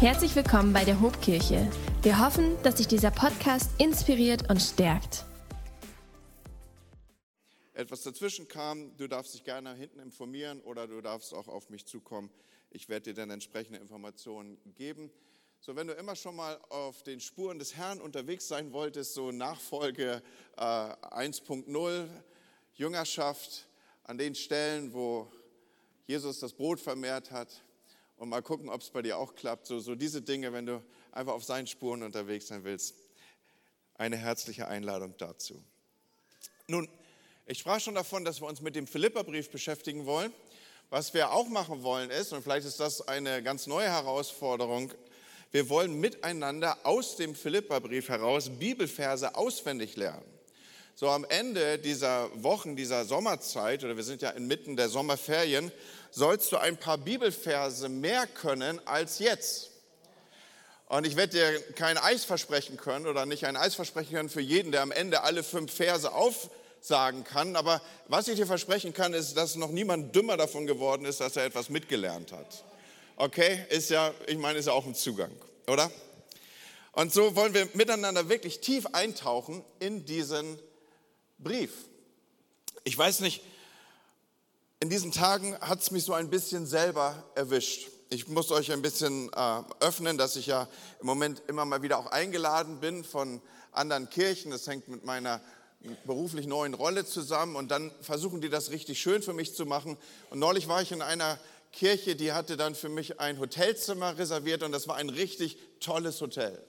Herzlich willkommen bei der Hobkirche. Wir hoffen, dass sich dieser Podcast inspiriert und stärkt. Etwas dazwischen kam, du darfst dich gerne hinten informieren oder du darfst auch auf mich zukommen. Ich werde dir dann entsprechende Informationen geben. So, wenn du immer schon mal auf den Spuren des Herrn unterwegs sein wolltest, so Nachfolge äh, 1.0, Jüngerschaft, an den Stellen, wo Jesus das Brot vermehrt hat, und mal gucken, ob es bei dir auch klappt. So, so diese Dinge, wenn du einfach auf seinen Spuren unterwegs sein willst. Eine herzliche Einladung dazu. Nun, ich sprach schon davon, dass wir uns mit dem Philipperbrief beschäftigen wollen. Was wir auch machen wollen ist, und vielleicht ist das eine ganz neue Herausforderung, wir wollen miteinander aus dem Philipperbrief heraus Bibelverse auswendig lernen. So am Ende dieser Wochen, dieser Sommerzeit, oder wir sind ja inmitten der Sommerferien, sollst du ein paar Bibelverse mehr können als jetzt. Und ich werde dir kein Eis versprechen können oder nicht ein Eis versprechen können für jeden, der am Ende alle fünf Verse aufsagen kann. Aber was ich dir versprechen kann, ist, dass noch niemand dümmer davon geworden ist, dass er etwas mitgelernt hat. Okay, ist ja, ich meine, ist ja auch ein Zugang, oder? Und so wollen wir miteinander wirklich tief eintauchen in diesen Brief. Ich weiß nicht, in diesen Tagen hat es mich so ein bisschen selber erwischt. Ich muss euch ein bisschen äh, öffnen, dass ich ja im Moment immer mal wieder auch eingeladen bin von anderen Kirchen. Das hängt mit meiner beruflich neuen Rolle zusammen und dann versuchen die das richtig schön für mich zu machen. Und neulich war ich in einer Kirche, die hatte dann für mich ein Hotelzimmer reserviert und das war ein richtig tolles Hotel.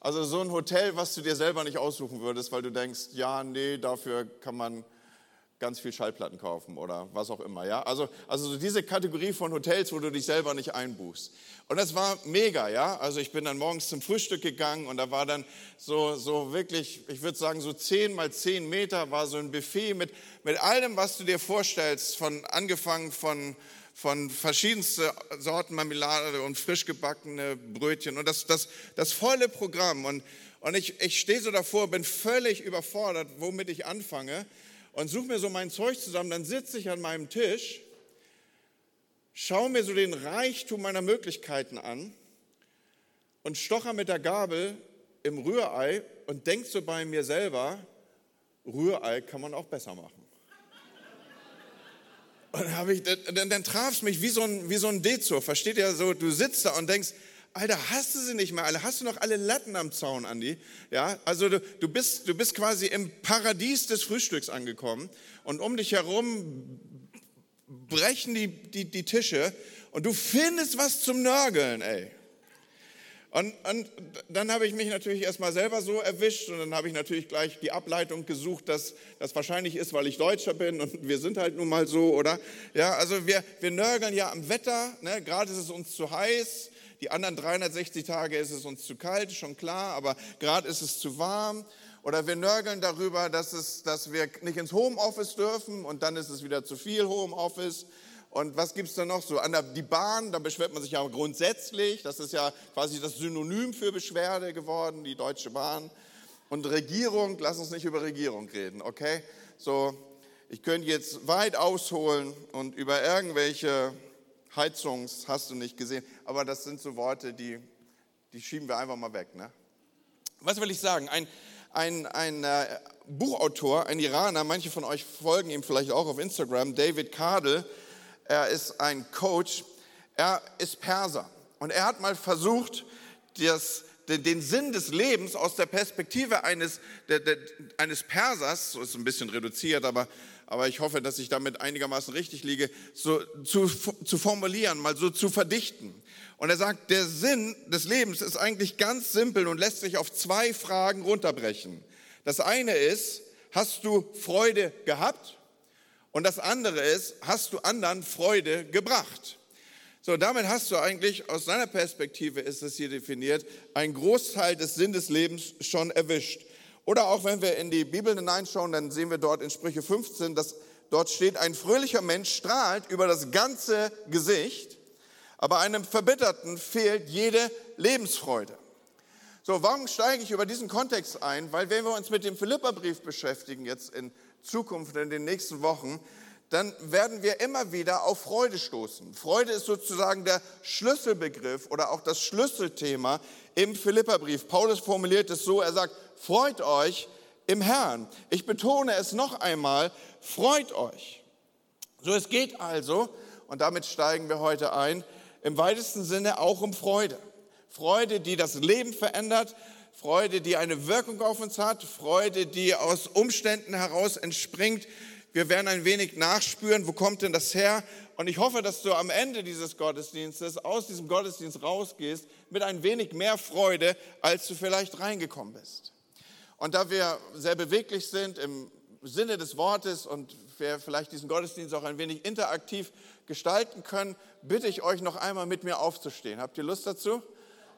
Also so ein Hotel, was du dir selber nicht aussuchen würdest, weil du denkst, ja, nee, dafür kann man ganz viel Schallplatten kaufen oder was auch immer. Ja? Also, also diese Kategorie von Hotels, wo du dich selber nicht einbuchst. Und das war mega, ja. Also ich bin dann morgens zum Frühstück gegangen und da war dann so, so wirklich, ich würde sagen, so zehn mal zehn Meter war so ein Buffet mit, mit allem, was du dir vorstellst, von angefangen von von verschiedensten Sorten Marmelade und frisch gebackene Brötchen und das, das, das volle Programm. Und, und ich, ich stehe so davor, bin völlig überfordert, womit ich anfange und suche mir so mein Zeug zusammen. Dann sitze ich an meinem Tisch, schaue mir so den Reichtum meiner Möglichkeiten an und stocher mit der Gabel im Rührei und denke so bei mir selber, Rührei kann man auch besser machen. Und dann, dann, dann traf es mich wie so ein, wie so ein Dezor. Versteht ihr so? Du sitzt da und denkst, Alter, hast du sie nicht mehr alle? Hast du noch alle Latten am Zaun, Andi? Ja, also du, du, bist, du bist quasi im Paradies des Frühstücks angekommen und um dich herum brechen die, die, die Tische und du findest was zum Nörgeln, ey. Und, und dann habe ich mich natürlich erstmal selber so erwischt und dann habe ich natürlich gleich die Ableitung gesucht, dass das wahrscheinlich ist, weil ich Deutscher bin und wir sind halt nun mal so, oder? Ja, also wir, wir nörgeln ja am Wetter, ne? gerade ist es uns zu heiß, die anderen 360 Tage ist es uns zu kalt, schon klar, aber gerade ist es zu warm. Oder wir nörgeln darüber, dass, es, dass wir nicht ins Homeoffice dürfen und dann ist es wieder zu viel Homeoffice. Und was gibt es da noch so? An der, die Bahn, da beschwert man sich ja grundsätzlich. Das ist ja quasi das Synonym für Beschwerde geworden, die Deutsche Bahn. Und Regierung, lass uns nicht über Regierung reden, okay? So, ich könnte jetzt weit ausholen und über irgendwelche Heizungs hast du nicht gesehen. Aber das sind so Worte, die, die schieben wir einfach mal weg. Ne? Was will ich sagen? Ein, ein, ein äh, Buchautor, ein Iraner, manche von euch folgen ihm vielleicht auch auf Instagram, David Kadel, er ist ein Coach, er ist Perser und er hat mal versucht, das, den Sinn des Lebens aus der Perspektive eines, der, der, eines Persers, so ist ein bisschen reduziert, aber, aber ich hoffe, dass ich damit einigermaßen richtig liege, so zu, zu formulieren, mal so zu verdichten. Und er sagt, der Sinn des Lebens ist eigentlich ganz simpel und lässt sich auf zwei Fragen runterbrechen. Das eine ist, hast du Freude gehabt? Und das andere ist, hast du anderen Freude gebracht? So, damit hast du eigentlich, aus seiner Perspektive ist es hier definiert, einen Großteil des Sinn des Lebens schon erwischt. Oder auch wenn wir in die Bibel hineinschauen, dann sehen wir dort in Sprüche 15, dass dort steht, ein fröhlicher Mensch strahlt über das ganze Gesicht, aber einem Verbitterten fehlt jede Lebensfreude. So, warum steige ich über diesen Kontext ein? Weil wenn wir uns mit dem Philipperbrief beschäftigen, jetzt in Zukunft in den nächsten Wochen, dann werden wir immer wieder auf Freude stoßen. Freude ist sozusagen der Schlüsselbegriff oder auch das Schlüsselthema im Philipperbrief. Paulus formuliert es so, er sagt, freut euch im Herrn. Ich betone es noch einmal, freut euch. So, es geht also, und damit steigen wir heute ein, im weitesten Sinne auch um Freude. Freude, die das Leben verändert, Freude, die eine Wirkung auf uns hat, Freude, die aus Umständen heraus entspringt. Wir werden ein wenig nachspüren, wo kommt denn das her? Und ich hoffe, dass du am Ende dieses Gottesdienstes, aus diesem Gottesdienst rausgehst, mit ein wenig mehr Freude, als du vielleicht reingekommen bist. Und da wir sehr beweglich sind im Sinne des Wortes und wir vielleicht diesen Gottesdienst auch ein wenig interaktiv gestalten können, bitte ich euch noch einmal mit mir aufzustehen. Habt ihr Lust dazu?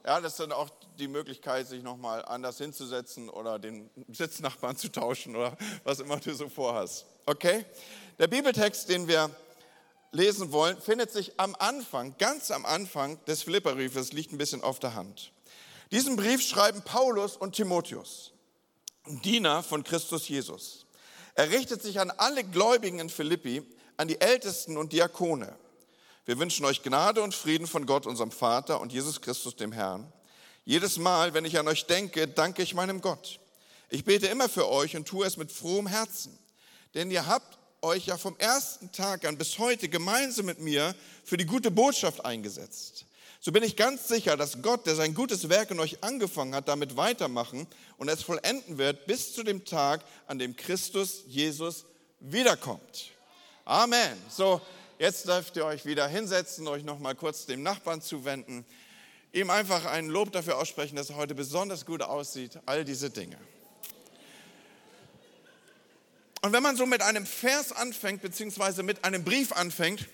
Ja, das ist dann auch die Möglichkeit, sich nochmal anders hinzusetzen oder den Sitznachbarn zu tauschen oder was immer du so vorhast. Okay? Der Bibeltext, den wir lesen wollen, findet sich am Anfang, ganz am Anfang des Philipperbriefes, liegt ein bisschen auf der Hand. Diesen Brief schreiben Paulus und Timotheus, Diener von Christus Jesus. Er richtet sich an alle Gläubigen in Philippi, an die Ältesten und Diakone. Wir wünschen euch Gnade und Frieden von Gott, unserem Vater und Jesus Christus, dem Herrn. Jedes Mal, wenn ich an euch denke, danke ich meinem Gott. Ich bete immer für euch und tue es mit frohem Herzen. Denn ihr habt euch ja vom ersten Tag an bis heute gemeinsam mit mir für die gute Botschaft eingesetzt. So bin ich ganz sicher, dass Gott, der sein gutes Werk in euch angefangen hat, damit weitermachen und es vollenden wird bis zu dem Tag, an dem Christus Jesus wiederkommt. Amen. So, Jetzt dürft ihr euch wieder hinsetzen, euch noch mal kurz dem Nachbarn zuwenden, ihm einfach ein Lob dafür aussprechen, dass er heute besonders gut aussieht, all diese Dinge. Und wenn man so mit einem Vers anfängt, beziehungsweise mit einem Brief anfängt,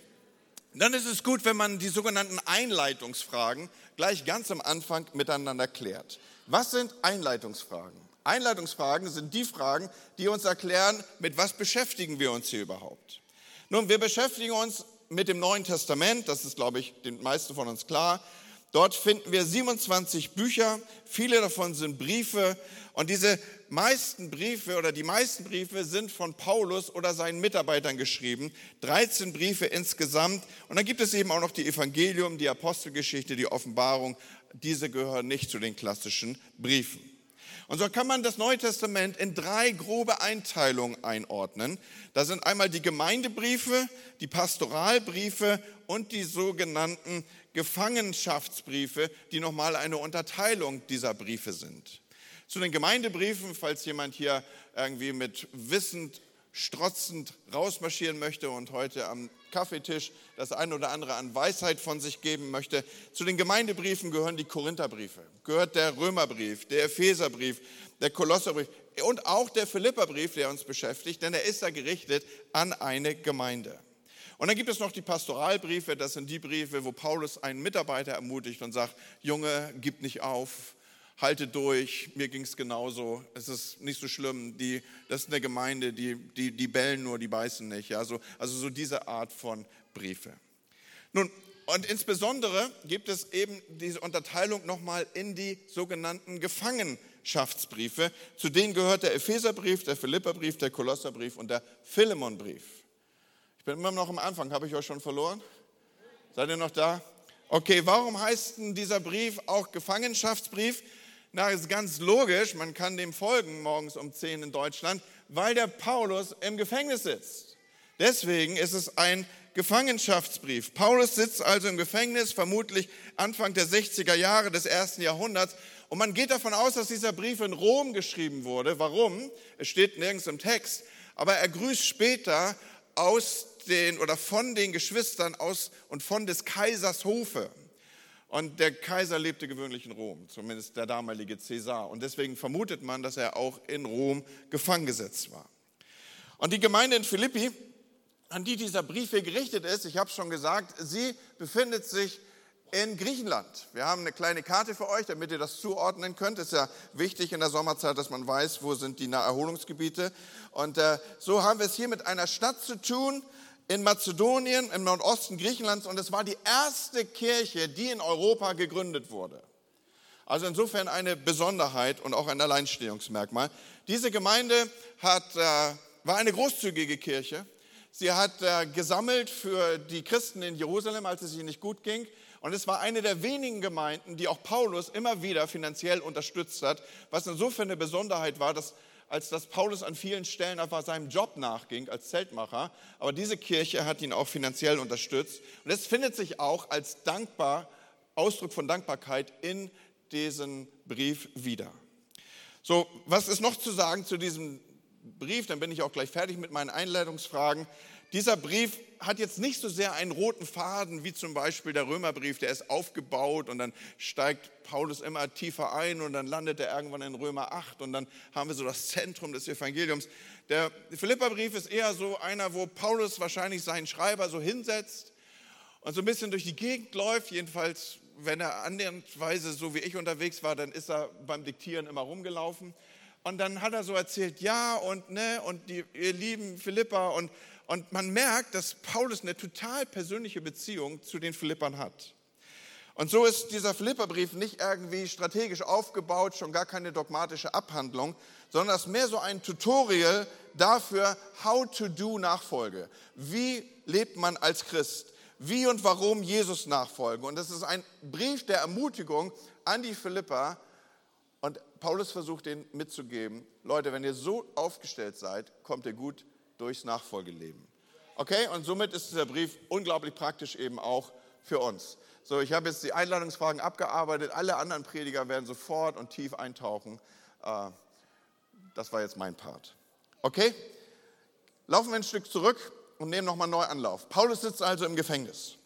dann ist es gut, wenn man die sogenannten Einleitungsfragen gleich ganz am Anfang miteinander klärt. Was sind Einleitungsfragen? Einleitungsfragen sind die Fragen, die uns erklären, mit was beschäftigen wir uns hier überhaupt. Nun, wir beschäftigen uns mit dem Neuen Testament, das ist, glaube ich, den meisten von uns klar. Dort finden wir 27 Bücher, viele davon sind Briefe. Und diese meisten Briefe oder die meisten Briefe sind von Paulus oder seinen Mitarbeitern geschrieben, 13 Briefe insgesamt. Und dann gibt es eben auch noch die Evangelium, die Apostelgeschichte, die Offenbarung, diese gehören nicht zu den klassischen Briefen. Und so kann man das Neue Testament in drei grobe Einteilungen einordnen. Da sind einmal die Gemeindebriefe, die Pastoralbriefe und die sogenannten Gefangenschaftsbriefe, die nochmal eine Unterteilung dieser Briefe sind. Zu den Gemeindebriefen, falls jemand hier irgendwie mit wissend strotzend rausmarschieren möchte und heute am Kaffeetisch das eine oder andere an Weisheit von sich geben möchte. Zu den Gemeindebriefen gehören die Korintherbriefe, gehört der Römerbrief, der Epheserbrief, der Kolosserbrief und auch der Philipperbrief, der uns beschäftigt, denn er ist da gerichtet an eine Gemeinde. Und dann gibt es noch die Pastoralbriefe, das sind die Briefe, wo Paulus einen Mitarbeiter ermutigt und sagt, Junge, gib nicht auf, halte durch, mir ging es genauso, es ist nicht so schlimm, die, das ist eine Gemeinde, die, die, die bellen nur, die beißen nicht. Ja? So, also so diese Art von Briefe. Nun, und insbesondere gibt es eben diese Unterteilung nochmal in die sogenannten Gefangenschaftsbriefe. Zu denen gehört der Epheserbrief, der Philipperbrief, der Kolosserbrief und der Philemonbrief. Ich bin immer noch am Anfang, habe ich euch schon verloren? Seid ihr noch da? Okay, warum heißt denn dieser Brief auch Gefangenschaftsbrief? Na, ist ganz logisch, man kann dem folgen morgens um 10 in Deutschland, weil der Paulus im Gefängnis sitzt. Deswegen ist es ein Gefangenschaftsbrief. Paulus sitzt also im Gefängnis, vermutlich Anfang der 60er Jahre des ersten Jahrhunderts. Und man geht davon aus, dass dieser Brief in Rom geschrieben wurde. Warum? Es steht nirgends im Text. Aber er grüßt später aus den oder von den Geschwistern aus und von des Kaisers Hofe. Und der Kaiser lebte gewöhnlich in Rom, zumindest der damalige Cäsar. Und deswegen vermutet man, dass er auch in Rom gefangen gesetzt war. Und die Gemeinde in Philippi, an die dieser Brief hier gerichtet ist, ich habe es schon gesagt, sie befindet sich in Griechenland. Wir haben eine kleine Karte für euch, damit ihr das zuordnen könnt. Ist ja wichtig in der Sommerzeit, dass man weiß, wo sind die Naherholungsgebiete. Und äh, so haben wir es hier mit einer Stadt zu tun, in Mazedonien, im Nordosten Griechenlands und es war die erste Kirche, die in Europa gegründet wurde. Also insofern eine Besonderheit und auch ein Alleinstehungsmerkmal. Diese Gemeinde hat, äh, war eine großzügige Kirche. Sie hat äh, gesammelt für die Christen in Jerusalem, als es ihnen nicht gut ging. Und es war eine der wenigen Gemeinden, die auch Paulus immer wieder finanziell unterstützt hat, was insofern eine Besonderheit war, dass als dass Paulus an vielen Stellen einfach seinem Job nachging als Zeltmacher. Aber diese Kirche hat ihn auch finanziell unterstützt. Und es findet sich auch als dankbar, Ausdruck von Dankbarkeit in diesem Brief wieder. So, was ist noch zu sagen zu diesem Brief? Dann bin ich auch gleich fertig mit meinen Einleitungsfragen. Dieser Brief hat jetzt nicht so sehr einen roten Faden wie zum Beispiel der Römerbrief, der ist aufgebaut und dann steigt Paulus immer tiefer ein und dann landet er irgendwann in Römer 8 und dann haben wir so das Zentrum des Evangeliums. Der Philipperbrief ist eher so einer, wo Paulus wahrscheinlich seinen Schreiber so hinsetzt und so ein bisschen durch die Gegend läuft, jedenfalls wenn er annäherndweise so wie ich unterwegs war, dann ist er beim Diktieren immer rumgelaufen. Und dann hat er so erzählt, ja und ne, und die, ihr lieben Philippa und und man merkt, dass Paulus eine total persönliche Beziehung zu den Philippern hat. Und so ist dieser Philipperbrief nicht irgendwie strategisch aufgebaut, schon gar keine dogmatische Abhandlung, sondern es ist mehr so ein Tutorial dafür, how to do Nachfolge. Wie lebt man als Christ? Wie und warum Jesus nachfolgen? Und das ist ein Brief der Ermutigung an die Philipper. Und Paulus versucht den mitzugeben, Leute, wenn ihr so aufgestellt seid, kommt ihr gut durchs Nachfolgeleben. Okay, und somit ist dieser Brief unglaublich praktisch eben auch für uns. So, ich habe jetzt die Einladungsfragen abgearbeitet. Alle anderen Prediger werden sofort und tief eintauchen. Äh, das war jetzt mein Part. Okay, laufen wir ein Stück zurück und nehmen nochmal neu Anlauf. Paulus sitzt also im Gefängnis.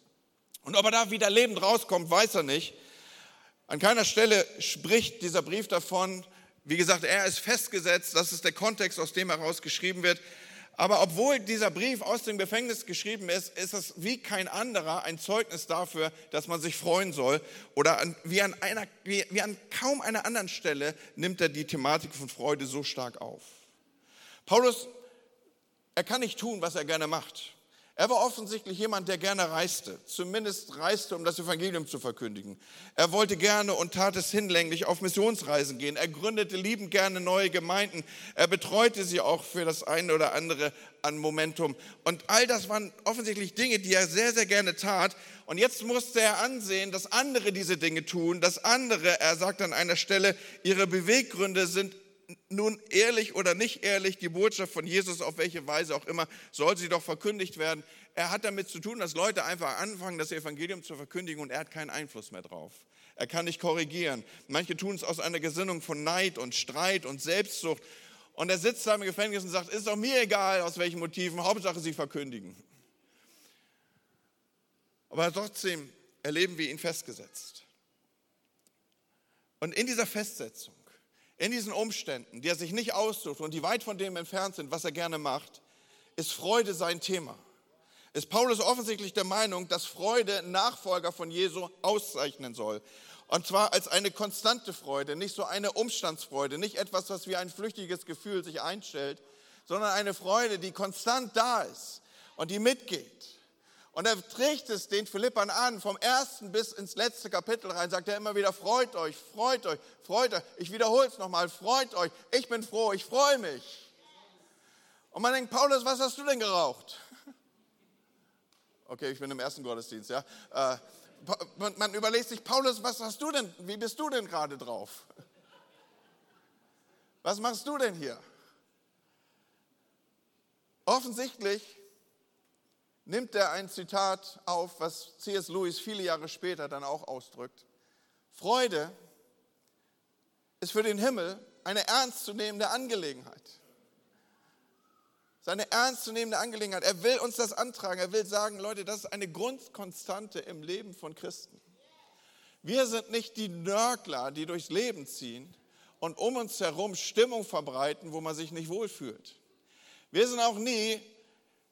Und ob er da wieder lebend rauskommt, weiß er nicht. An keiner Stelle spricht dieser Brief davon. Wie gesagt, er ist festgesetzt. Das ist der Kontext, aus dem heraus geschrieben wird. Aber obwohl dieser Brief aus dem Gefängnis geschrieben ist, ist es wie kein anderer ein Zeugnis dafür, dass man sich freuen soll. Oder wie, an einer, wie, wie an kaum einer anderen Stelle nimmt er die Thematik von Freude so stark auf. Paulus, er kann nicht tun, was er gerne macht. Er war offensichtlich jemand, der gerne reiste, zumindest reiste, um das Evangelium zu verkündigen. Er wollte gerne und tat es hinlänglich auf Missionsreisen gehen. Er gründete liebend gerne neue Gemeinden. Er betreute sie auch für das eine oder andere an Momentum. Und all das waren offensichtlich Dinge, die er sehr, sehr gerne tat. Und jetzt musste er ansehen, dass andere diese Dinge tun, dass andere, er sagt an einer Stelle, ihre Beweggründe sind nun ehrlich oder nicht ehrlich, die Botschaft von Jesus, auf welche Weise auch immer, soll sie doch verkündigt werden. Er hat damit zu tun, dass Leute einfach anfangen, das Evangelium zu verkündigen und er hat keinen Einfluss mehr drauf. Er kann nicht korrigieren. Manche tun es aus einer Gesinnung von Neid und Streit und Selbstsucht. Und er sitzt da im Gefängnis und sagt, ist doch mir egal, aus welchen Motiven, Hauptsache sie verkündigen. Aber trotzdem erleben wir ihn festgesetzt. Und in dieser Festsetzung in diesen Umständen, die er sich nicht aussucht und die weit von dem entfernt sind, was er gerne macht, ist Freude sein Thema. Ist Paulus offensichtlich der Meinung, dass Freude Nachfolger von Jesu auszeichnen soll. Und zwar als eine konstante Freude, nicht so eine Umstandsfreude, nicht etwas, was wie ein flüchtiges Gefühl sich einstellt, sondern eine Freude, die konstant da ist und die mitgeht. Und er trägt es den Philippern an, vom ersten bis ins letzte Kapitel rein, sagt er immer wieder, freut euch, freut euch, freut euch. Ich wiederhole es nochmal, freut euch. Ich bin froh, ich freue mich. Und man denkt, Paulus, was hast du denn geraucht? Okay, ich bin im ersten Gottesdienst, ja. Äh, man überlegt sich, Paulus, was hast du denn, wie bist du denn gerade drauf? Was machst du denn hier? Offensichtlich nimmt er ein Zitat auf, was C.S. Lewis viele Jahre später dann auch ausdrückt. Freude ist für den Himmel eine ernstzunehmende Angelegenheit. Seine ernstzunehmende Angelegenheit. Er will uns das antragen. Er will sagen, Leute, das ist eine Grundkonstante im Leben von Christen. Wir sind nicht die Nörgler, die durchs Leben ziehen und um uns herum Stimmung verbreiten, wo man sich nicht wohlfühlt. Wir sind auch nie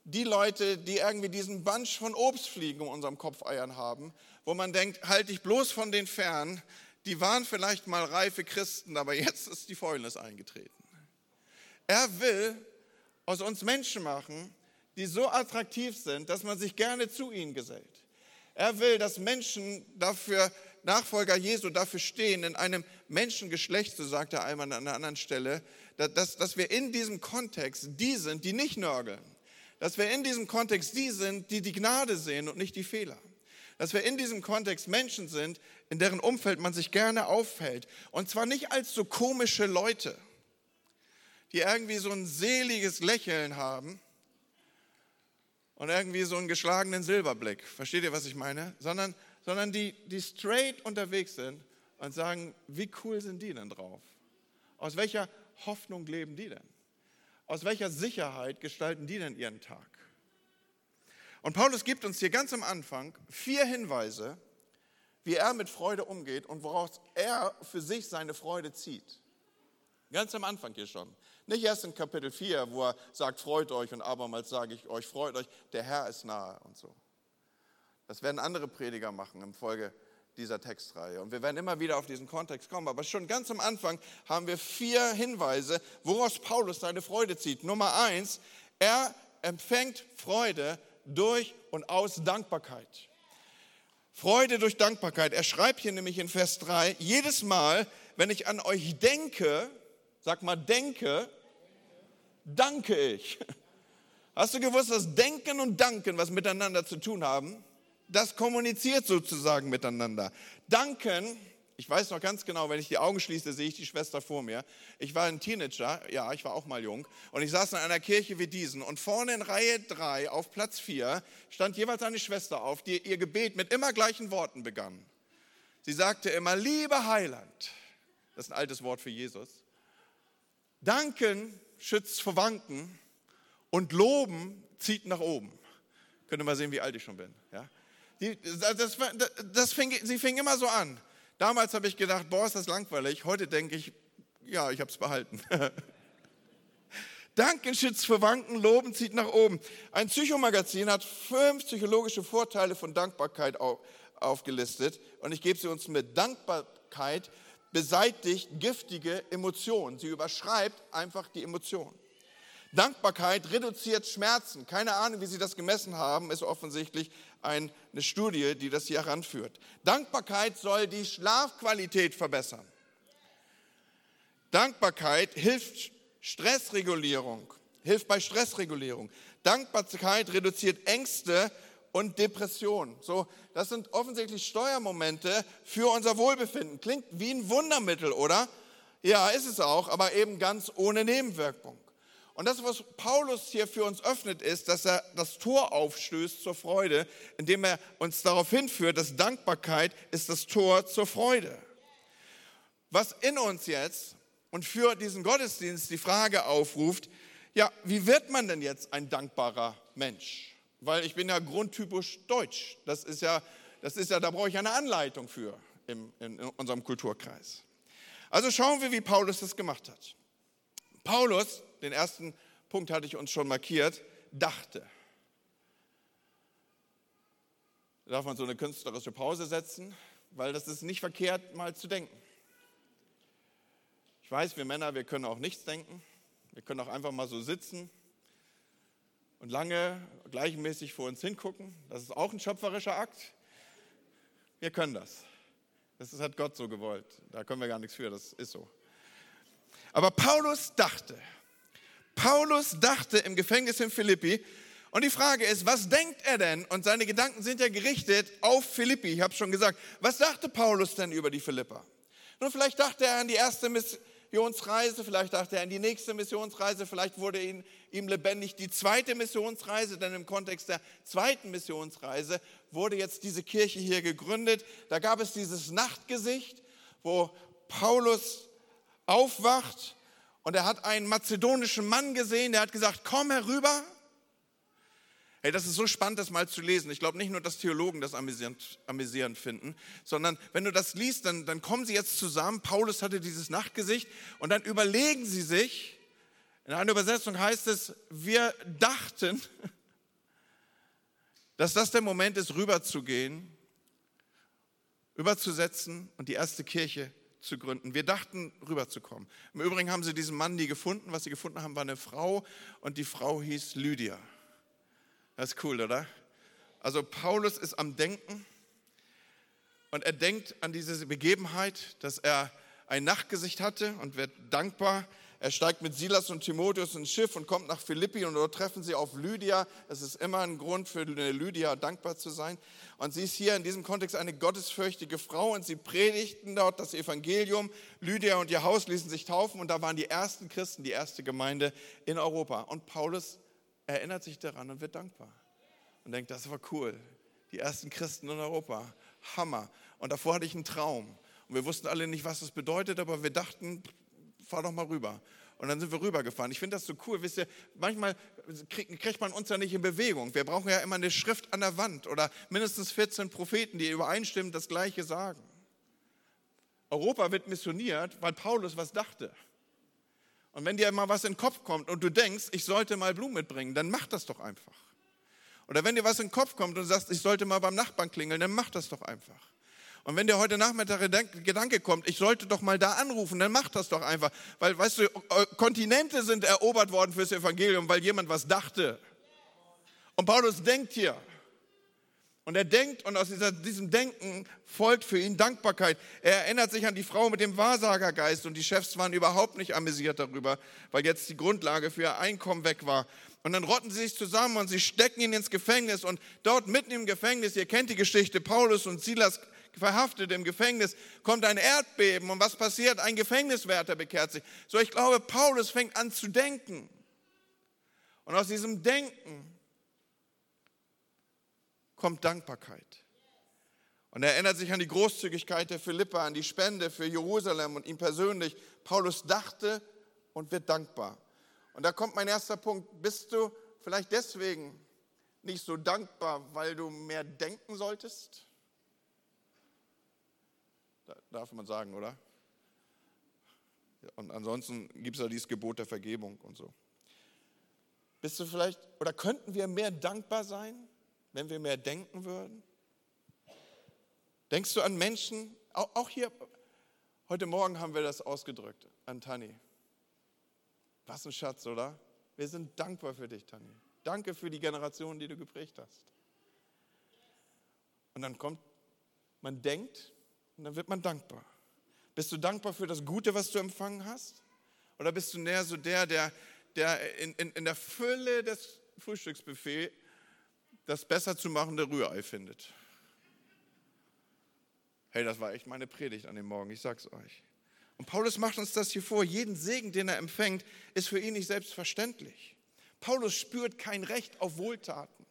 die Leute, die irgendwie diesen Bunch von Obstfliegen um unserem Kopf eiern haben, wo man denkt, halt dich bloß von den fern, die waren vielleicht mal reife Christen, aber jetzt ist die Fäulnis eingetreten. Er will aus uns Menschen machen, die so attraktiv sind, dass man sich gerne zu ihnen gesellt. Er will, dass Menschen dafür, Nachfolger Jesu dafür stehen, in einem Menschengeschlecht, so sagt er einmal an einer anderen Stelle, dass, dass wir in diesem Kontext die sind, die nicht nörgeln, dass wir in diesem Kontext die sind, die die Gnade sehen und nicht die Fehler. Dass wir in diesem Kontext Menschen sind, in deren Umfeld man sich gerne auffällt. Und zwar nicht als so komische Leute, die irgendwie so ein seliges Lächeln haben und irgendwie so einen geschlagenen Silberblick. Versteht ihr, was ich meine? Sondern, sondern die, die straight unterwegs sind und sagen, wie cool sind die denn drauf? Aus welcher Hoffnung leben die denn? Aus welcher Sicherheit gestalten die denn ihren Tag? Und Paulus gibt uns hier ganz am Anfang vier Hinweise, wie er mit Freude umgeht und woraus er für sich seine Freude zieht. Ganz am Anfang hier schon. Nicht erst in Kapitel 4, wo er sagt, freut euch und abermals sage ich euch, freut euch, der Herr ist nahe und so. Das werden andere Prediger machen im Folge dieser Textreihe. Und wir werden immer wieder auf diesen Kontext kommen. Aber schon ganz am Anfang haben wir vier Hinweise, woraus Paulus seine Freude zieht. Nummer eins, er empfängt Freude durch und aus Dankbarkeit. Freude durch Dankbarkeit. Er schreibt hier nämlich in Vers 3, jedes Mal, wenn ich an euch denke, sag mal denke, danke ich. Hast du gewusst, dass Denken und Danken was miteinander zu tun haben? Das kommuniziert sozusagen miteinander. Danken, ich weiß noch ganz genau, wenn ich die Augen schließe, sehe ich die Schwester vor mir. Ich war ein Teenager, ja, ich war auch mal jung, und ich saß in einer Kirche wie diesen. Und vorne in Reihe 3 auf Platz 4 stand jeweils eine Schwester auf, die ihr Gebet mit immer gleichen Worten begann. Sie sagte immer, lieber Heiland, das ist ein altes Wort für Jesus, danken schützt vor Wanken und loben zieht nach oben. Könnt ihr mal sehen, wie alt ich schon bin. Ja? Die, das, das fing, sie fing immer so an. Damals habe ich gedacht, boah, ist das langweilig. Heute denke ich, ja, ich habe es behalten. Danken schützt für Wanken, Loben zieht nach oben. Ein Psychomagazin hat fünf psychologische Vorteile von Dankbarkeit aufgelistet und ich gebe sie uns mit. Dankbarkeit beseitigt giftige Emotionen. Sie überschreibt einfach die Emotionen. Dankbarkeit reduziert Schmerzen. Keine Ahnung, wie Sie das gemessen haben, ist offensichtlich eine Studie, die das hier heranführt. Dankbarkeit soll die Schlafqualität verbessern. Dankbarkeit hilft Stressregulierung, hilft bei Stressregulierung. Dankbarkeit reduziert Ängste und Depressionen. So, das sind offensichtlich Steuermomente für unser Wohlbefinden. Klingt wie ein Wundermittel, oder? Ja, ist es auch, aber eben ganz ohne Nebenwirkung. Und das, was Paulus hier für uns öffnet, ist, dass er das Tor aufstößt zur Freude, indem er uns darauf hinführt, dass Dankbarkeit ist das Tor zur Freude. Was in uns jetzt und für diesen Gottesdienst die Frage aufruft, ja, wie wird man denn jetzt ein dankbarer Mensch? Weil ich bin ja grundtypisch deutsch. Das ist ja, das ist ja da brauche ich eine Anleitung für im, in unserem Kulturkreis. Also schauen wir, wie Paulus das gemacht hat. Paulus den ersten Punkt hatte ich uns schon markiert, dachte. Da darf man so eine künstlerische Pause setzen, weil das ist nicht verkehrt, mal zu denken. Ich weiß, wir Männer, wir können auch nichts denken. Wir können auch einfach mal so sitzen und lange gleichmäßig vor uns hingucken. Das ist auch ein schöpferischer Akt. Wir können das. Das hat Gott so gewollt. Da können wir gar nichts für, das ist so. Aber Paulus dachte, Paulus dachte im Gefängnis in Philippi. Und die Frage ist, was denkt er denn? Und seine Gedanken sind ja gerichtet auf Philippi. Ich habe schon gesagt, was dachte Paulus denn über die Philipper? Nun, vielleicht dachte er an die erste Missionsreise, vielleicht dachte er an die nächste Missionsreise, vielleicht wurde ihm, ihm lebendig die zweite Missionsreise, denn im Kontext der zweiten Missionsreise wurde jetzt diese Kirche hier gegründet. Da gab es dieses Nachtgesicht, wo Paulus aufwacht und er hat einen mazedonischen Mann gesehen, der hat gesagt, komm herüber. Hey, das ist so spannend, das mal zu lesen. Ich glaube nicht nur, dass Theologen das amüsierend, amüsierend finden, sondern wenn du das liest, dann, dann kommen sie jetzt zusammen. Paulus hatte dieses Nachtgesicht und dann überlegen sie sich, in einer Übersetzung heißt es, wir dachten, dass das der Moment ist, rüberzugehen, überzusetzen und die erste Kirche zu gründen. Wir dachten, rüberzukommen. Im Übrigen haben sie diesen Mann nie gefunden. Was sie gefunden haben, war eine Frau und die Frau hieß Lydia. Das ist cool, oder? Also Paulus ist am Denken und er denkt an diese Begebenheit, dass er ein Nachtgesicht hatte und wird dankbar. Er steigt mit Silas und Timotheus ins Schiff und kommt nach Philippi und dort treffen sie auf Lydia. Es ist immer ein Grund für Lydia dankbar zu sein. Und sie ist hier in diesem Kontext eine gottesfürchtige Frau und sie predigten dort das Evangelium. Lydia und ihr Haus ließen sich taufen und da waren die ersten Christen, die erste Gemeinde in Europa. Und Paulus erinnert sich daran und wird dankbar und denkt, das war cool. Die ersten Christen in Europa. Hammer. Und davor hatte ich einen Traum. Und wir wussten alle nicht, was das bedeutet, aber wir dachten, fahr doch mal rüber. Und dann sind wir rübergefahren. Ich finde das so cool. Wisst ihr, manchmal kriegt, kriegt man uns ja nicht in Bewegung. Wir brauchen ja immer eine Schrift an der Wand oder mindestens 14 Propheten, die übereinstimmend das Gleiche sagen. Europa wird missioniert, weil Paulus was dachte. Und wenn dir mal was in den Kopf kommt und du denkst, ich sollte mal Blumen mitbringen, dann mach das doch einfach. Oder wenn dir was in den Kopf kommt und du sagst, ich sollte mal beim Nachbarn klingeln, dann mach das doch einfach. Und wenn dir heute Nachmittag der Gedanke kommt, ich sollte doch mal da anrufen, dann mach das doch einfach. Weil, weißt du, Kontinente sind erobert worden fürs Evangelium, weil jemand was dachte. Und Paulus denkt hier. Und er denkt und aus dieser, diesem Denken folgt für ihn Dankbarkeit. Er erinnert sich an die Frau mit dem Wahrsagergeist und die Chefs waren überhaupt nicht amüsiert darüber, weil jetzt die Grundlage für ihr Einkommen weg war. Und dann rotten sie sich zusammen und sie stecken ihn ins Gefängnis und dort mitten im Gefängnis, ihr kennt die Geschichte, Paulus und Silas verhaftet im Gefängnis, kommt ein Erdbeben und was passiert? Ein Gefängniswärter bekehrt sich. So, ich glaube, Paulus fängt an zu denken. Und aus diesem Denken kommt Dankbarkeit. Und er erinnert sich an die Großzügigkeit der Philippa, an die Spende für Jerusalem und ihn persönlich. Paulus dachte und wird dankbar. Und da kommt mein erster Punkt. Bist du vielleicht deswegen nicht so dankbar, weil du mehr denken solltest? Darf man sagen, oder? Und ansonsten gibt es ja dieses Gebot der Vergebung und so. Bist du vielleicht, oder könnten wir mehr dankbar sein, wenn wir mehr denken würden? Denkst du an Menschen, auch hier, heute Morgen haben wir das ausgedrückt an Tanni. Was ein Schatz, oder? Wir sind dankbar für dich, Tanni. Danke für die Generation, die du geprägt hast. Und dann kommt, man denkt, und dann wird man dankbar. Bist du dankbar für das Gute, was du empfangen hast? Oder bist du näher so der, der, der in, in, in der Fülle des Frühstücksbuffets das besser zu machende Rührei findet? Hey, das war echt meine Predigt an dem Morgen, ich sag's euch. Und Paulus macht uns das hier vor. Jeden Segen, den er empfängt, ist für ihn nicht selbstverständlich. Paulus spürt kein Recht auf Wohltaten.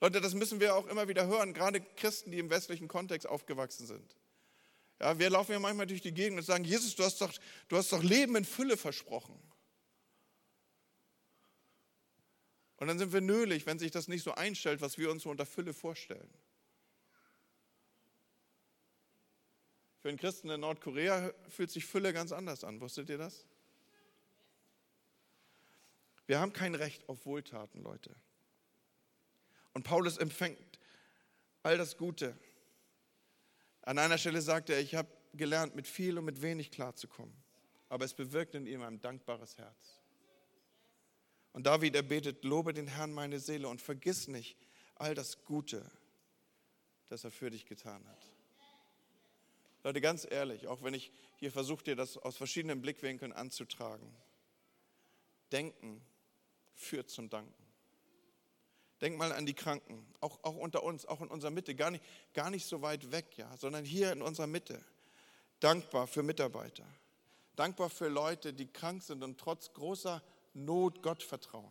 Leute, das müssen wir auch immer wieder hören, gerade Christen, die im westlichen Kontext aufgewachsen sind. Ja, wir laufen ja manchmal durch die Gegend und sagen, Jesus, du hast doch, du hast doch Leben in Fülle versprochen. Und dann sind wir nölig, wenn sich das nicht so einstellt, was wir uns so unter Fülle vorstellen. Für einen Christen in Nordkorea fühlt sich Fülle ganz anders an. Wusstet ihr das? Wir haben kein Recht auf Wohltaten, Leute. Und Paulus empfängt all das Gute. An einer Stelle sagt er, ich habe gelernt, mit viel und mit wenig klarzukommen. Aber es bewirkt in ihm ein dankbares Herz. Und David, er betet, lobe den Herrn meine Seele und vergiss nicht all das Gute, das er für dich getan hat. Leute, ganz ehrlich, auch wenn ich hier versuche, dir das aus verschiedenen Blickwinkeln anzutragen, Denken führt zum Danken. Denk mal an die Kranken, auch, auch unter uns, auch in unserer Mitte, gar nicht, gar nicht so weit weg, ja, sondern hier in unserer Mitte. Dankbar für Mitarbeiter, dankbar für Leute, die krank sind und trotz großer Not Gott vertrauen.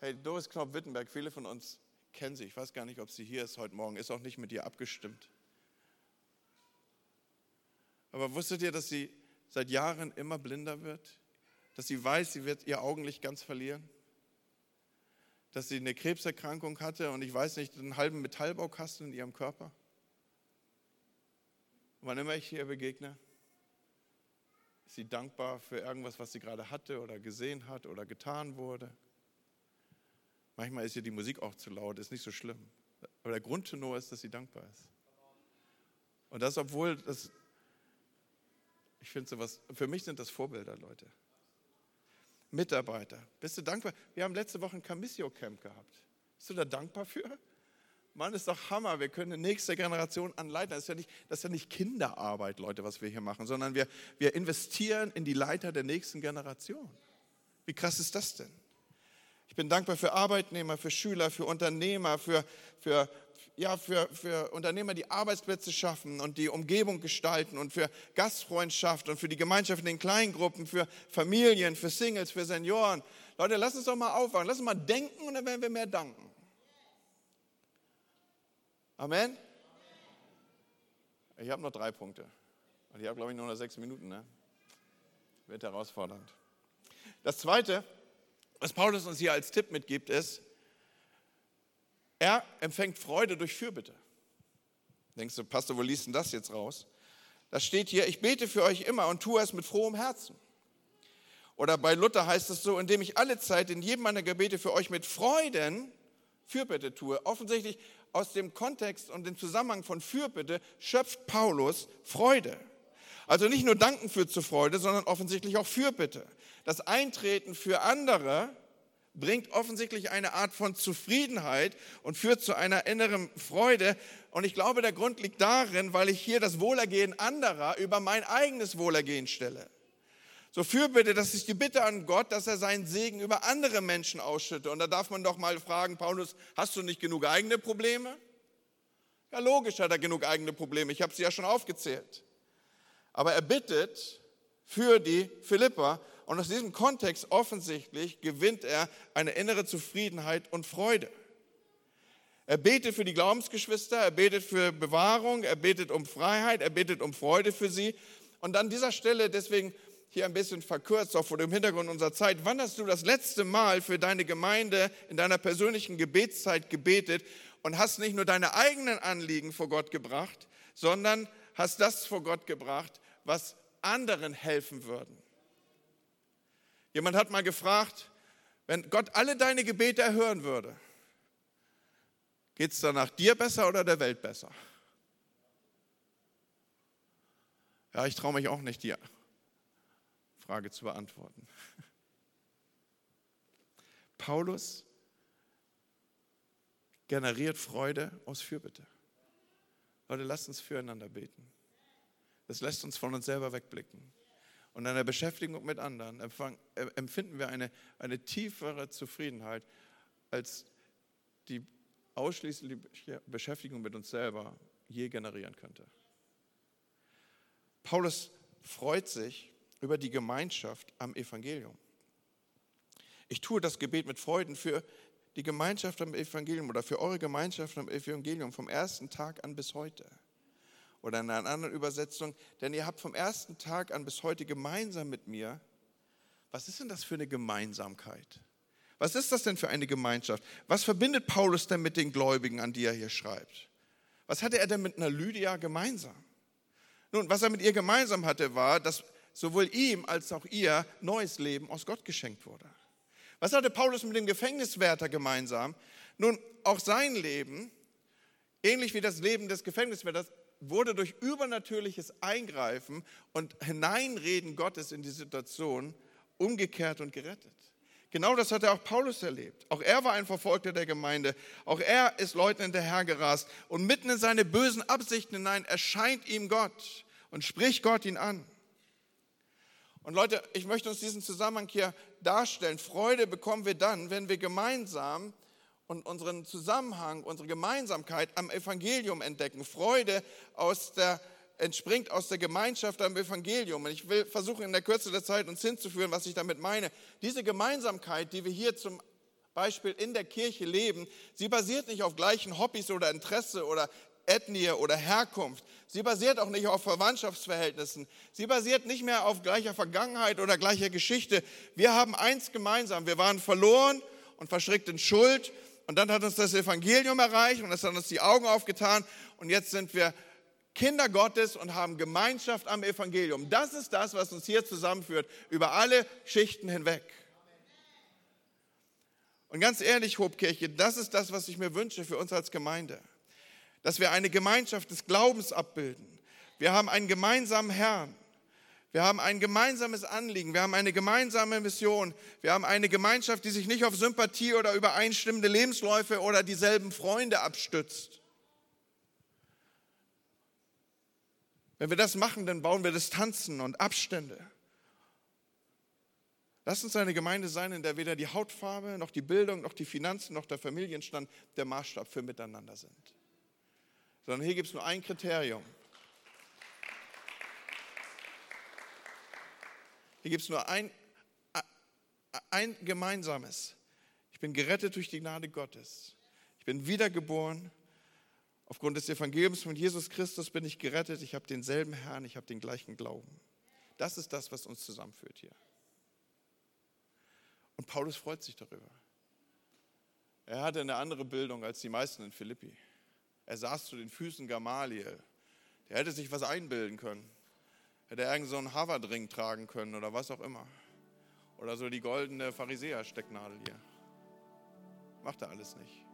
Hey, Doris Knopf-Wittenberg, viele von uns kennen sie. Ich weiß gar nicht, ob sie hier ist heute Morgen, ist auch nicht mit ihr abgestimmt. Aber wusstet ihr, dass sie seit Jahren immer blinder wird? Dass sie weiß, sie wird ihr Augenlicht ganz verlieren? Dass sie eine Krebserkrankung hatte und ich weiß nicht, einen halben Metallbaukasten in ihrem Körper. Wann immer ich ihr begegne, ist sie dankbar für irgendwas, was sie gerade hatte oder gesehen hat oder getan wurde. Manchmal ist ihr die Musik auch zu laut, ist nicht so schlimm. Aber der Grundtenor ist, dass sie dankbar ist. Und das, obwohl das, ich finde sowas, für mich sind das Vorbilder, Leute. Mitarbeiter. Bist du dankbar? Wir haben letzte Woche ein Camissio-Camp gehabt. Bist du da dankbar für? Mann, ist doch Hammer. Wir können die nächste Generation anleiten. Das ist ja nicht, das ist ja nicht Kinderarbeit, Leute, was wir hier machen, sondern wir, wir investieren in die Leiter der nächsten Generation. Wie krass ist das denn? Ich bin dankbar für Arbeitnehmer, für Schüler, für Unternehmer, für, für, ja, für, für Unternehmer, die Arbeitsplätze schaffen und die Umgebung gestalten und für Gastfreundschaft und für die Gemeinschaft in den Kleingruppen, für Familien, für Singles, für Senioren. Leute, lass uns doch mal aufwachen, lass uns mal denken und dann werden wir mehr danken. Amen? Ich habe noch drei Punkte. Und ich habe, glaube ich, nur noch sechs Minuten. Ne? Wird herausfordernd. Das Zweite, was Paulus uns hier als Tipp mitgibt, ist, er empfängt Freude durch Fürbitte. Denkst du, Pastor, wo liest denn das jetzt raus? Das steht hier, ich bete für euch immer und tue es mit frohem Herzen. Oder bei Luther heißt es so, indem ich alle Zeit in jedem meiner Gebete für euch mit Freuden Fürbitte tue. Offensichtlich aus dem Kontext und dem Zusammenhang von Fürbitte schöpft Paulus Freude. Also nicht nur Danken führt zu Freude, sondern offensichtlich auch Fürbitte. Das Eintreten für andere bringt offensichtlich eine Art von Zufriedenheit und führt zu einer inneren Freude. Und ich glaube, der Grund liegt darin, weil ich hier das Wohlergehen anderer über mein eigenes Wohlergehen stelle. So Fürbitte, das ist die Bitte an Gott, dass er seinen Segen über andere Menschen ausschütte. Und da darf man doch mal fragen, Paulus, hast du nicht genug eigene Probleme? Ja, logisch hat er genug eigene Probleme. Ich habe sie ja schon aufgezählt. Aber er bittet für die Philippa und aus diesem Kontext offensichtlich gewinnt er eine innere Zufriedenheit und Freude. Er betet für die Glaubensgeschwister, er betet für Bewahrung, er betet um Freiheit, er betet um Freude für sie. Und an dieser Stelle, deswegen hier ein bisschen verkürzt, auch vor dem Hintergrund unserer Zeit, wann hast du das letzte Mal für deine Gemeinde in deiner persönlichen Gebetszeit gebetet und hast nicht nur deine eigenen Anliegen vor Gott gebracht, sondern hast das vor Gott gebracht, was anderen helfen würden? Jemand hat mal gefragt, wenn Gott alle deine Gebete erhören würde, geht es danach dir besser oder der Welt besser? Ja, ich traue mich auch nicht, dir Frage zu beantworten. Paulus generiert Freude aus Fürbitte. Leute, lasst uns füreinander beten. Das lässt uns von uns selber wegblicken. Und in der Beschäftigung mit anderen äh, empfinden wir eine, eine tiefere Zufriedenheit, als die ausschließliche Beschäftigung mit uns selber je generieren könnte. Paulus freut sich über die Gemeinschaft am Evangelium. Ich tue das Gebet mit Freuden für die Gemeinschaft am Evangelium oder für eure Gemeinschaft am Evangelium vom ersten Tag an bis heute. Oder in einer anderen Übersetzung, denn ihr habt vom ersten Tag an bis heute gemeinsam mit mir. Was ist denn das für eine Gemeinsamkeit? Was ist das denn für eine Gemeinschaft? Was verbindet Paulus denn mit den Gläubigen, an die er hier schreibt? Was hatte er denn mit einer Lydia gemeinsam? Nun, was er mit ihr gemeinsam hatte, war, dass sowohl ihm als auch ihr neues Leben aus Gott geschenkt wurde. Was hatte Paulus mit dem Gefängniswärter gemeinsam? Nun, auch sein Leben, ähnlich wie das Leben des Gefängniswärters, wurde durch übernatürliches Eingreifen und Hineinreden Gottes in die Situation umgekehrt und gerettet. Genau das hat er auch Paulus erlebt. Auch er war ein Verfolgter der Gemeinde. Auch er ist Leuten hinterhergerast. Und mitten in seine bösen Absichten hinein erscheint ihm Gott und spricht Gott ihn an. Und Leute, ich möchte uns diesen Zusammenhang hier darstellen. Freude bekommen wir dann, wenn wir gemeinsam und unseren Zusammenhang, unsere Gemeinsamkeit am Evangelium entdecken. Freude aus der, entspringt aus der Gemeinschaft am Evangelium. Und ich will versuchen, in der Kürze der Zeit uns hinzuführen, was ich damit meine. Diese Gemeinsamkeit, die wir hier zum Beispiel in der Kirche leben, sie basiert nicht auf gleichen Hobbys oder Interesse oder Ethnie oder Herkunft. Sie basiert auch nicht auf Verwandtschaftsverhältnissen. Sie basiert nicht mehr auf gleicher Vergangenheit oder gleicher Geschichte. Wir haben eins gemeinsam. Wir waren verloren und verschrickt in Schuld. Und dann hat uns das Evangelium erreicht und das hat uns die Augen aufgetan. Und jetzt sind wir Kinder Gottes und haben Gemeinschaft am Evangelium. Das ist das, was uns hier zusammenführt, über alle Schichten hinweg. Und ganz ehrlich, Hobkirche, das ist das, was ich mir wünsche für uns als Gemeinde dass wir eine Gemeinschaft des Glaubens abbilden. Wir haben einen gemeinsamen Herrn. Wir haben ein gemeinsames Anliegen, wir haben eine gemeinsame Mission, wir haben eine Gemeinschaft, die sich nicht auf Sympathie oder übereinstimmende Lebensläufe oder dieselben Freunde abstützt. Wenn wir das machen, dann bauen wir Distanzen und Abstände. Lass uns eine Gemeinde sein, in der weder die Hautfarbe, noch die Bildung, noch die Finanzen, noch der Familienstand der Maßstab für Miteinander sind. Sondern hier gibt es nur ein Kriterium. Hier gibt es nur ein, ein gemeinsames. Ich bin gerettet durch die Gnade Gottes. Ich bin wiedergeboren. Aufgrund des Evangeliums von Jesus Christus bin ich gerettet. Ich habe denselben Herrn, ich habe den gleichen Glauben. Das ist das, was uns zusammenführt hier. Und Paulus freut sich darüber. Er hatte eine andere Bildung als die meisten in Philippi. Er saß zu den Füßen Gamaliel. Der hätte sich was einbilden können. Hätte er irgend so einen Harvard-Ring tragen können oder was auch immer. Oder so die goldene Pharisäer-Stecknadel hier. Macht er alles nicht.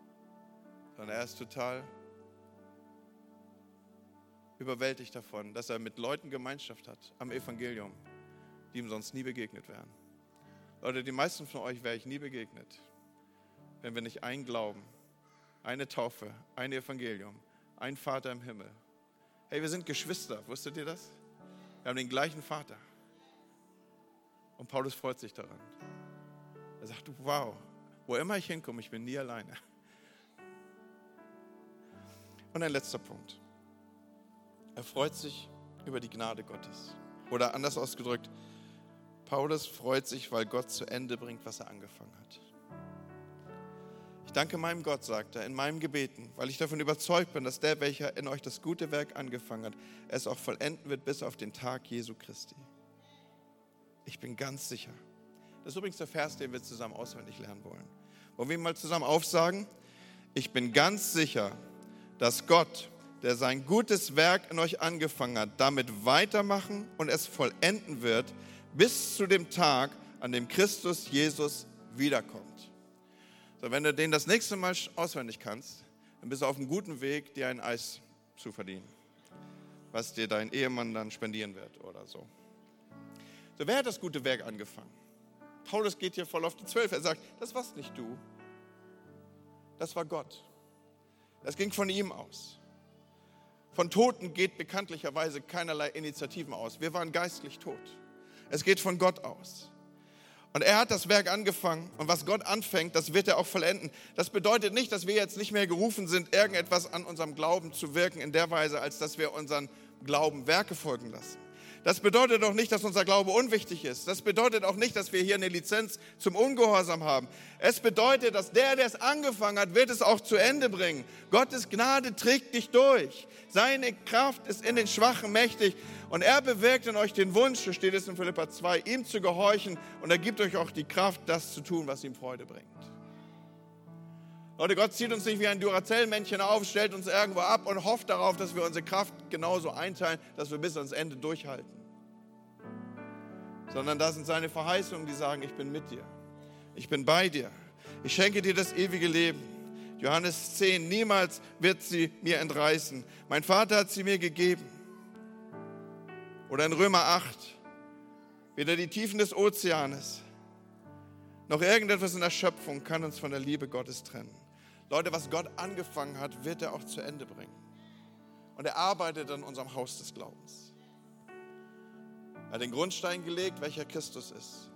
Sondern er ist total überwältigt davon, dass er mit Leuten Gemeinschaft hat am Evangelium, die ihm sonst nie begegnet wären. Leute, die meisten von euch wäre ich nie begegnet, wenn wir nicht einen Glauben, eine Taufe, ein Evangelium, ein Vater im Himmel. Hey, wir sind Geschwister, wusstet ihr das? Wir haben den gleichen Vater. Und Paulus freut sich daran. Er sagt, wow, wo immer ich hinkomme, ich bin nie alleine. Und ein letzter Punkt. Er freut sich über die Gnade Gottes. Oder anders ausgedrückt, Paulus freut sich, weil Gott zu Ende bringt, was er angefangen hat. Danke meinem Gott, sagt er, in meinem Gebeten, weil ich davon überzeugt bin, dass der, welcher in euch das gute Werk angefangen hat, es auch vollenden wird bis auf den Tag Jesu Christi. Ich bin ganz sicher. Das ist übrigens der Vers, den wir zusammen auswendig lernen wollen. Wollen wir ihn mal zusammen aufsagen? Ich bin ganz sicher, dass Gott, der sein gutes Werk in euch angefangen hat, damit weitermachen und es vollenden wird bis zu dem Tag, an dem Christus Jesus wiederkommt. So, wenn du den das nächste Mal auswendig kannst, dann bist du auf einem guten Weg, dir ein Eis zu verdienen, was dir dein Ehemann dann spendieren wird oder so. So, wer hat das gute Werk angefangen? Paulus geht hier voll auf die Zwölf. Er sagt, das warst nicht du, das war Gott. Das ging von ihm aus. Von Toten geht bekanntlicherweise keinerlei Initiativen aus. Wir waren geistlich tot. Es geht von Gott aus. Und er hat das Werk angefangen und was Gott anfängt, das wird er auch vollenden. Das bedeutet nicht, dass wir jetzt nicht mehr gerufen sind, irgendetwas an unserem Glauben zu wirken in der Weise, als dass wir unseren Glauben Werke folgen lassen. Das bedeutet auch nicht, dass unser Glaube unwichtig ist. Das bedeutet auch nicht, dass wir hier eine Lizenz zum Ungehorsam haben. Es bedeutet, dass der, der es angefangen hat, wird es auch zu Ende bringen. Gottes Gnade trägt dich durch. Seine Kraft ist in den Schwachen mächtig. Und er bewirkt in euch den Wunsch, so steht es in Philippa 2, ihm zu gehorchen. Und er gibt euch auch die Kraft, das zu tun, was ihm Freude bringt. Leute, Gott zieht uns nicht wie ein Duracell-Männchen auf, stellt uns irgendwo ab und hofft darauf, dass wir unsere Kraft genauso einteilen, dass wir bis ans Ende durchhalten. Sondern da sind seine Verheißungen, die sagen, ich bin mit dir. Ich bin bei dir. Ich schenke dir das ewige Leben. Johannes 10, niemals wird sie mir entreißen. Mein Vater hat sie mir gegeben. Oder in Römer 8, weder die Tiefen des Ozeanes noch irgendetwas in der Schöpfung kann uns von der Liebe Gottes trennen. Leute, was Gott angefangen hat, wird er auch zu Ende bringen. Und er arbeitet an unserem Haus des Glaubens. Er hat den Grundstein gelegt, welcher Christus ist.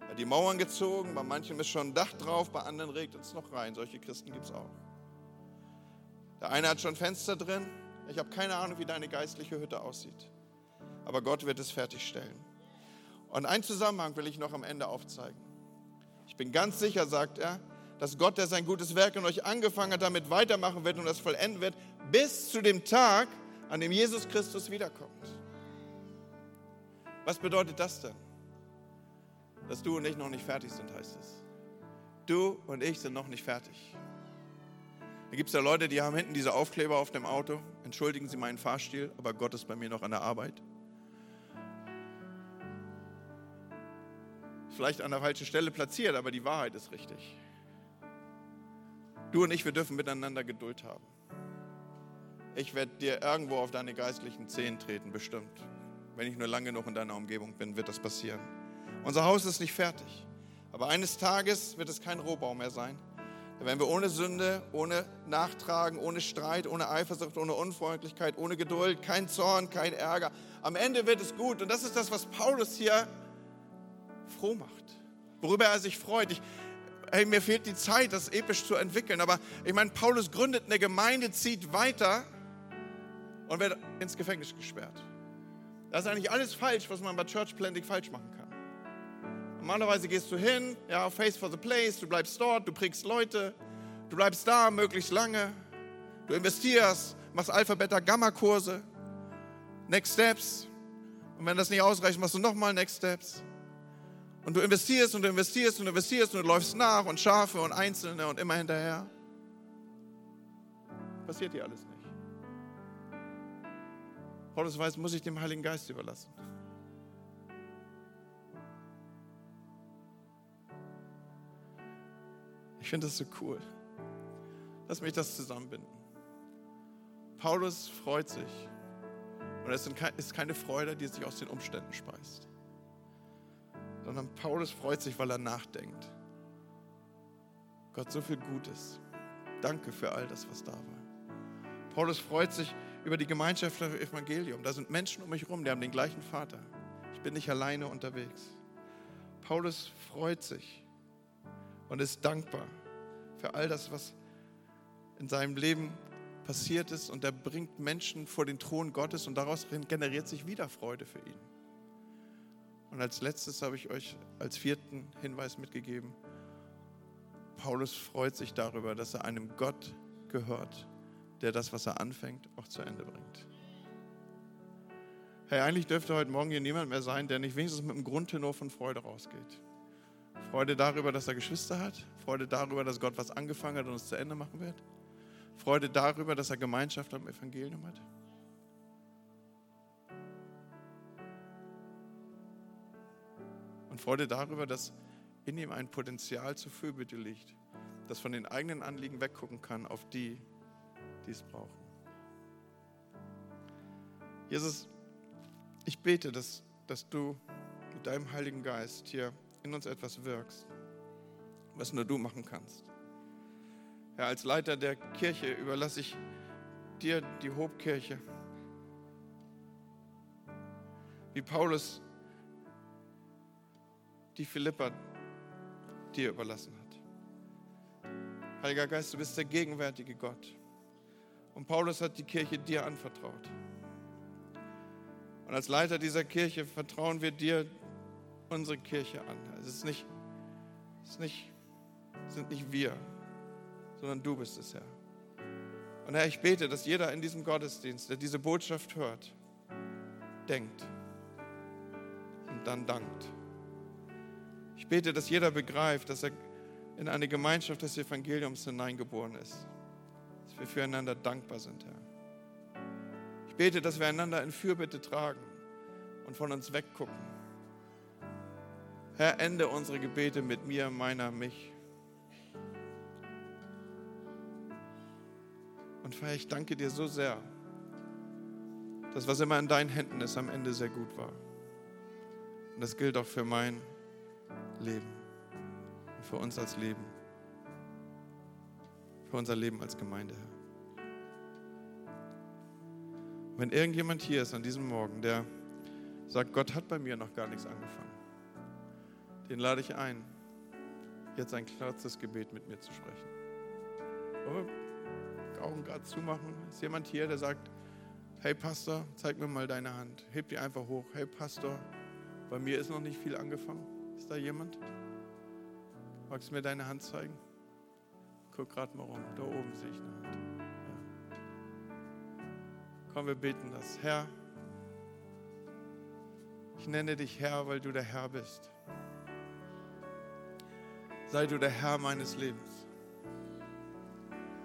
Er hat die Mauern gezogen, bei manchen ist schon ein Dach drauf, bei anderen regt es noch rein. Solche Christen gibt es auch. Der eine hat schon Fenster drin. Ich habe keine Ahnung, wie deine geistliche Hütte aussieht. Aber Gott wird es fertigstellen. Und einen Zusammenhang will ich noch am Ende aufzeigen. Ich bin ganz sicher, sagt er, dass Gott, der sein gutes Werk in euch angefangen hat, damit weitermachen wird und das vollenden wird, bis zu dem Tag, an dem Jesus Christus wiederkommt. Was bedeutet das denn? Dass du und ich noch nicht fertig sind, heißt es. Du und ich sind noch nicht fertig. Da gibt es ja Leute, die haben hinten diese Aufkleber auf dem Auto. Entschuldigen Sie meinen Fahrstil, aber Gott ist bei mir noch an der Arbeit. Vielleicht an der falschen Stelle platziert, aber die Wahrheit ist richtig. Du und ich, wir dürfen miteinander Geduld haben. Ich werde dir irgendwo auf deine geistlichen Zehen treten, bestimmt, wenn ich nur lange genug in deiner Umgebung bin, wird das passieren. Unser Haus ist nicht fertig. Aber eines Tages wird es kein Rohbau mehr sein. Da werden wir ohne Sünde, ohne Nachtragen, ohne Streit, ohne Eifersucht, ohne Unfreundlichkeit, ohne Geduld, kein Zorn, kein Ärger. Am Ende wird es gut. Und das ist das, was Paulus hier froh macht. Worüber er sich freut. Ich, hey, mir fehlt die Zeit, das episch zu entwickeln. Aber ich meine, Paulus gründet eine Gemeinde, zieht weiter und wird ins Gefängnis gesperrt. Das ist eigentlich alles falsch, was man bei Church Planting falsch machen kann. Normalerweise gehst du hin, ja, face for the place, du bleibst dort, du prägst Leute, du bleibst da möglichst lange, du investierst, machst Alpha, Beta, Gamma-Kurse, Next Steps. Und wenn das nicht ausreicht, machst du nochmal Next Steps. Und du investierst und du investierst und du investierst und du läufst nach und Schafe und Einzelne und immer hinterher. Passiert dir alles nicht. Paulus weiß, muss ich dem Heiligen Geist überlassen. Ich finde das so cool. Lass mich das zusammenbinden. Paulus freut sich. Und es ist keine Freude, die sich aus den Umständen speist. Sondern Paulus freut sich, weil er nachdenkt. Gott, so viel Gutes. Danke für all das, was da war. Paulus freut sich über die Gemeinschaft des Evangelium. Da sind Menschen um mich herum, die haben den gleichen Vater. Ich bin nicht alleine unterwegs. Paulus freut sich und ist dankbar für all das, was in seinem Leben passiert ist. Und er bringt Menschen vor den Thron Gottes und daraus generiert sich wieder Freude für ihn. Und als letztes habe ich euch als vierten Hinweis mitgegeben, Paulus freut sich darüber, dass er einem Gott gehört, der das, was er anfängt, auch zu Ende bringt. Hey, eigentlich dürfte heute Morgen hier niemand mehr sein, der nicht wenigstens mit einem Grundtenor von Freude rausgeht. Freude darüber, dass er Geschwister hat. Freude darüber, dass Gott was angefangen hat und es zu Ende machen wird. Freude darüber, dass er Gemeinschaft am Evangelium hat. Freude darüber, dass in ihm ein Potenzial zur Fürbitte liegt, das von den eigenen Anliegen weggucken kann auf die, die es brauchen. Jesus, ich bete, dass, dass du mit deinem Heiligen Geist hier in uns etwas wirkst, was nur du machen kannst. Ja, als Leiter der Kirche überlasse ich dir die Hobkirche. Wie Paulus die Philippa dir überlassen hat. Heiliger Geist, du bist der gegenwärtige Gott. Und Paulus hat die Kirche dir anvertraut. Und als Leiter dieser Kirche vertrauen wir dir unsere Kirche an. Es ist nicht, es ist nicht, sind nicht wir, sondern du bist es, Herr. Und Herr, ich bete, dass jeder in diesem Gottesdienst, der diese Botschaft hört, denkt und dann dankt. Ich bete, dass jeder begreift, dass er in eine Gemeinschaft des Evangeliums hineingeboren ist. Dass wir füreinander dankbar sind, Herr. Ich bete, dass wir einander in Fürbitte tragen und von uns weggucken Herr, ende unsere Gebete mit mir, meiner, mich. Und Herr, ich danke dir so sehr, dass was immer in deinen Händen ist, am Ende sehr gut war. Und das gilt auch für mein Leben für uns als Leben, für unser Leben als Gemeinde, Herr. Wenn irgendjemand hier ist an diesem Morgen, der sagt, Gott hat bei mir noch gar nichts angefangen, den lade ich ein, jetzt ein kurzes Gebet mit mir zu sprechen. Wollen wir Augen gerade zumachen? Ist jemand hier, der sagt, hey Pastor, zeig mir mal deine Hand. Heb die einfach hoch. Hey Pastor, bei mir ist noch nicht viel angefangen. Ist da jemand? Magst du mir deine Hand zeigen? Guck gerade mal rum. Da oben sehe ich eine Hand. Ja. Komm, wir beten das. Herr, ich nenne dich Herr, weil du der Herr bist sei du der Herr meines Lebens.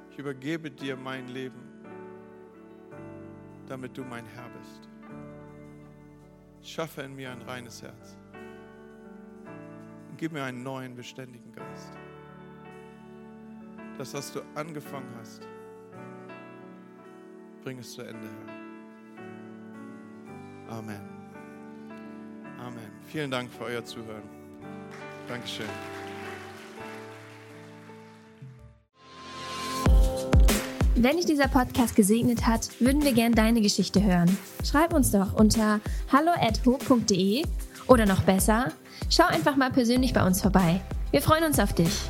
Ich übergebe dir mein Leben, damit du mein Herr bist. Schaffe in mir ein reines Herz und gib mir einen neuen, beständigen Geist. Das, was du angefangen hast, bring es zu Ende, Herr. Amen. Amen. Vielen Dank für euer Zuhören. Dankeschön. Wenn dich dieser Podcast gesegnet hat, würden wir gern deine Geschichte hören. Schreib uns doch unter hallo@ho.de oder noch besser, schau einfach mal persönlich bei uns vorbei. Wir freuen uns auf dich.